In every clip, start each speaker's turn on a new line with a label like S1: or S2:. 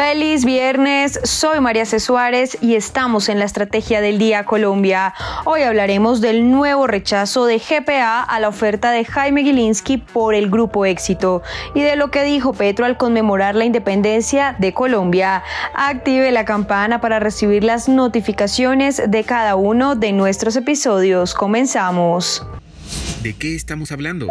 S1: Feliz viernes, soy María C. Suárez y estamos en la Estrategia del Día Colombia. Hoy hablaremos del nuevo rechazo de GPA a la oferta de Jaime Gilinski por el Grupo Éxito y de lo que dijo Petro al conmemorar la independencia de Colombia. Active la campana para recibir las notificaciones de cada uno de nuestros episodios. Comenzamos.
S2: ¿De qué estamos hablando?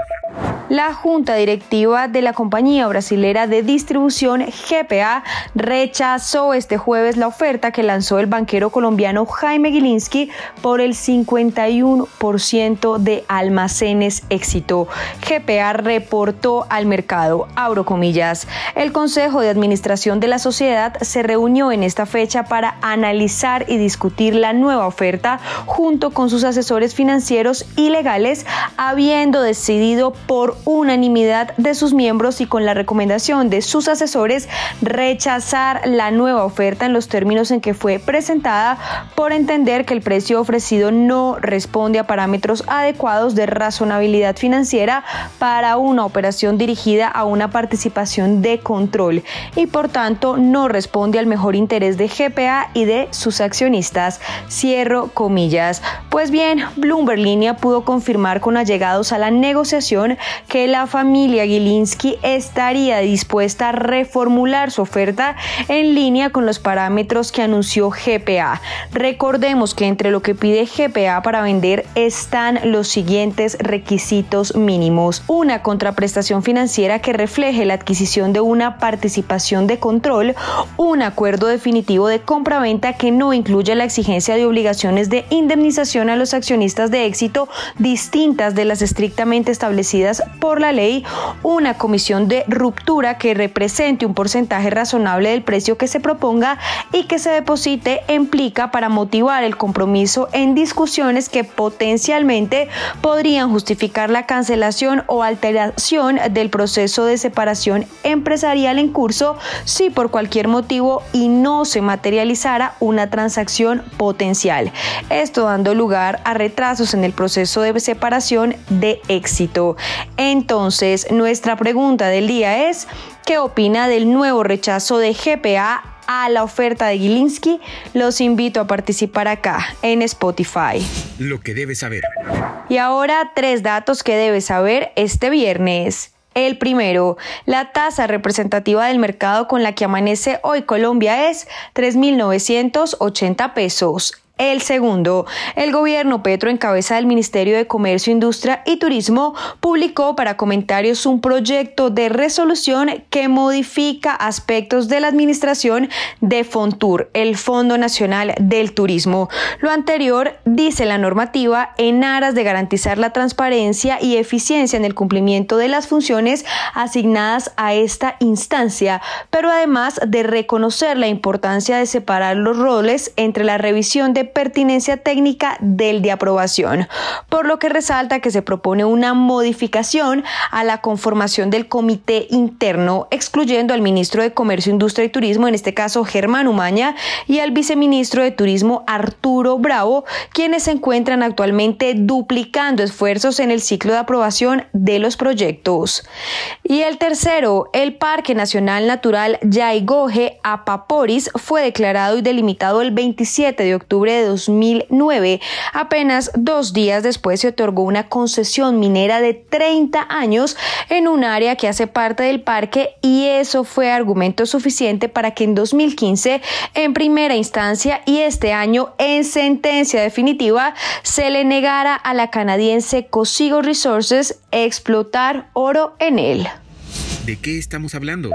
S1: La junta directiva de la compañía brasilera de distribución GPA rechazó este jueves la oferta que lanzó el banquero colombiano Jaime Gilinski por el 51% de almacenes éxito. GPA reportó al mercado, abro comillas, el Consejo de Administración de la sociedad se reunió en esta fecha para analizar y discutir la nueva oferta junto con sus asesores financieros y legales, habiendo decidido por unanimidad de sus miembros y con la recomendación de sus asesores rechazar la nueva oferta en los términos en que fue presentada por entender que el precio ofrecido no responde a parámetros adecuados de razonabilidad financiera para una operación dirigida a una participación de control y por tanto no responde al mejor interés de GPA y de sus accionistas. Cierro comillas. Pues bien, Bloomberg Línea pudo confirmar con allegados a la negociación que la familia Gilinski estaría dispuesta a reformular su oferta en línea con los parámetros que anunció GPA. Recordemos que entre lo que pide GPA para vender están los siguientes requisitos mínimos. Una contraprestación financiera que refleje la adquisición de una participación de control, un acuerdo definitivo de compraventa que no incluya la exigencia de obligaciones de indemnización a los accionistas de éxito distintas de las estrictamente establecidas por la ley una comisión de ruptura que represente un porcentaje razonable del precio que se proponga y que se deposite en plica para motivar el compromiso en discusiones que potencialmente podrían justificar la cancelación o alteración del proceso de separación empresarial en curso si por cualquier motivo y no se materializara una transacción potencial. Esto dando lugar a retrasos en el proceso de separación de éxito. Entonces, nuestra pregunta del día es, ¿qué opina del nuevo rechazo de GPA a la oferta de Gilinski? Los invito a participar acá en Spotify.
S2: Lo que debes saber.
S1: Y ahora tres datos que debes saber este viernes. El primero, la tasa representativa del mercado con la que amanece hoy Colombia es 3.980 pesos. El segundo, el gobierno Petro, en cabeza del Ministerio de Comercio, Industria y Turismo, publicó para comentarios un proyecto de resolución que modifica aspectos de la administración de Fontur, el Fondo Nacional del Turismo. Lo anterior, dice la normativa, en aras de garantizar la transparencia y eficiencia en el cumplimiento de las funciones asignadas a esta instancia, pero además de reconocer la importancia de separar los roles entre la revisión de pertinencia técnica del de aprobación, por lo que resalta que se propone una modificación a la conformación del comité interno, excluyendo al ministro de Comercio, Industria y Turismo, en este caso Germán Umaña, y al viceministro de Turismo Arturo Bravo, quienes se encuentran actualmente duplicando esfuerzos en el ciclo de aprobación de los proyectos. Y el tercero, el Parque Nacional Natural Yaigoje Apaporis fue declarado y delimitado el 27 de octubre de 2009. Apenas dos días después se otorgó una concesión minera de 30 años en un área que hace parte del parque y eso fue argumento suficiente para que en 2015 en primera instancia y este año en sentencia definitiva se le negara a la canadiense Cosigo Resources explotar oro en él.
S2: ¿De qué estamos hablando?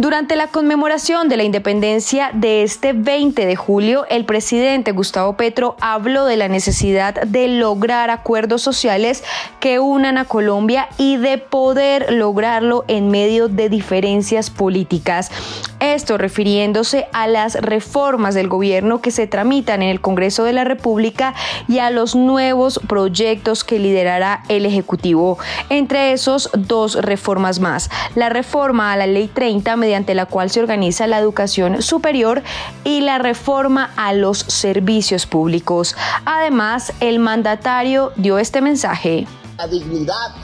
S1: Durante la conmemoración de la independencia de este 20 de julio, el presidente Gustavo Petro habló de la necesidad de lograr acuerdos sociales que unan a Colombia y de poder lograrlo en medio de diferencias políticas. Esto refiriéndose a las reformas del gobierno que se tramitan en el Congreso de la República y a los nuevos proyectos que liderará el Ejecutivo. Entre esos, dos reformas más. La reforma a la Ley 30, mediante la cual se organiza la educación superior, y la reforma a los servicios públicos. Además, el mandatario dio este mensaje.
S3: La dignidad,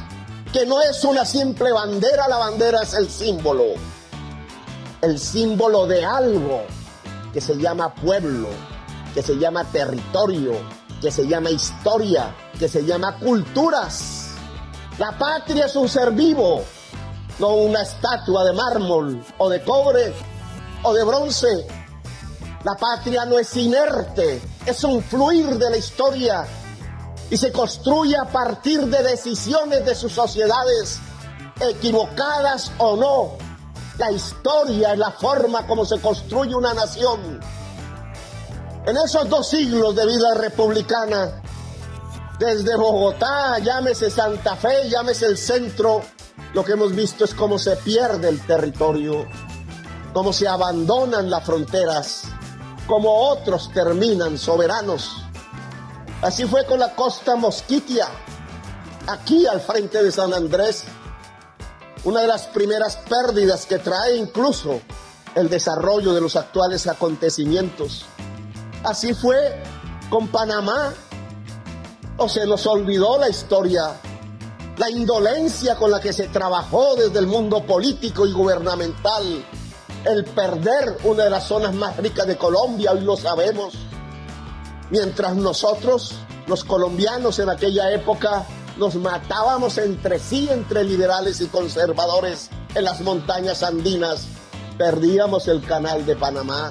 S3: que no es una simple bandera, la bandera es el símbolo el símbolo de algo que se llama pueblo, que se llama territorio, que se llama historia, que se llama culturas. La patria es un ser vivo, no una estatua de mármol o de cobre o de bronce. La patria no es inerte, es un fluir de la historia y se construye a partir de decisiones de sus sociedades, equivocadas o no, la historia es la forma como se construye una nación. En esos dos siglos de vida republicana, desde Bogotá, llámese Santa Fe, llámese el centro, lo que hemos visto es cómo se pierde el territorio, cómo se abandonan las fronteras, cómo otros terminan soberanos. Así fue con la costa mosquitia, aquí al frente de San Andrés, una de las primeras pérdidas que trae incluso el desarrollo de los actuales acontecimientos. Así fue con Panamá, o se nos olvidó la historia, la indolencia con la que se trabajó desde el mundo político y gubernamental, el perder una de las zonas más ricas de Colombia, hoy lo sabemos, mientras nosotros, los colombianos en aquella época, nos matábamos entre sí, entre liberales y conservadores en las montañas andinas. Perdíamos el canal de Panamá,